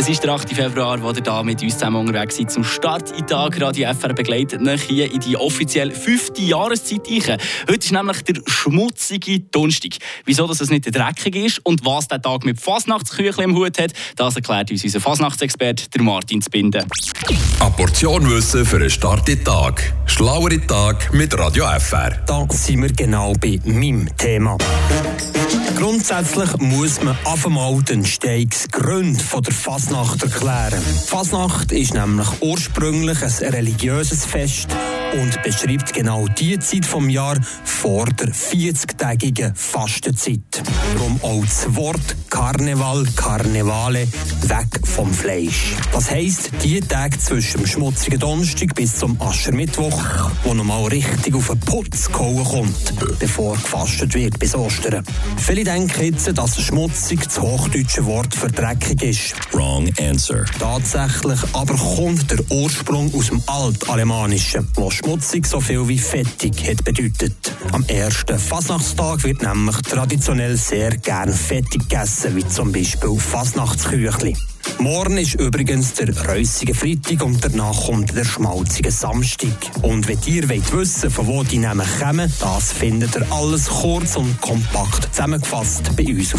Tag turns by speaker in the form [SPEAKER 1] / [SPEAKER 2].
[SPEAKER 1] Es ist der 8. Februar, wo ihr da mit uns zusammen unterwegs seid. Zum Start in Tag Radio FR begleitet euch hier in die offiziell fünfte Jahreszeit ein. Heute ist nämlich der schmutzige Donnerstag. Wieso dass es nicht dreckig ist und was der Tag mit Fasnachtsküchli im Hut hat, das erklärt uns unser Fasnachtsexperte Martin Zbinden.
[SPEAKER 2] Eine Portion Wissen für einen Start in den Tag. Schlauere Tag mit Radio FR.
[SPEAKER 3] Da sind wir genau bei meinem Thema. Grundsätzlich muss man auf einmal den Entstehungsgrund von der Fasnacht erklären. Fasnacht ist nämlich ursprünglich ein religiöses Fest und beschreibt genau die Zeit vom Jahr vor der 40-tägigen Fastenzeit. Darum auch das Wort Karneval, Karnevale, weg vom Fleisch. Das heisst, die Tage zwischen dem schmutzigen Donnerstag bis zum Aschermittwoch, wo nochmal richtig auf den Putz gehauen kommt, bevor gefastet wird bis Ostern. Viele denken jetzt, dass schmutzig das hochdeutsche Wort für dreckig ist.
[SPEAKER 2] Wrong answer.
[SPEAKER 3] Tatsächlich aber kommt der Ursprung aus dem Altalemannischen, wo schmutzig so viel wie fettig hat bedeutet. Am ersten Fasnachtstag wird nämlich traditionell sehr gern fettig gegessen, wie zum Beispiel Fasnachtsküchli. Morgen ist übrigens der reussige Freitag und danach kommt der schmalzige Samstag. Und wenn ihr wollt wissen, von wo die Namen kommen, das findet ihr alles kurz und kompakt zusammengefasst bei uns auf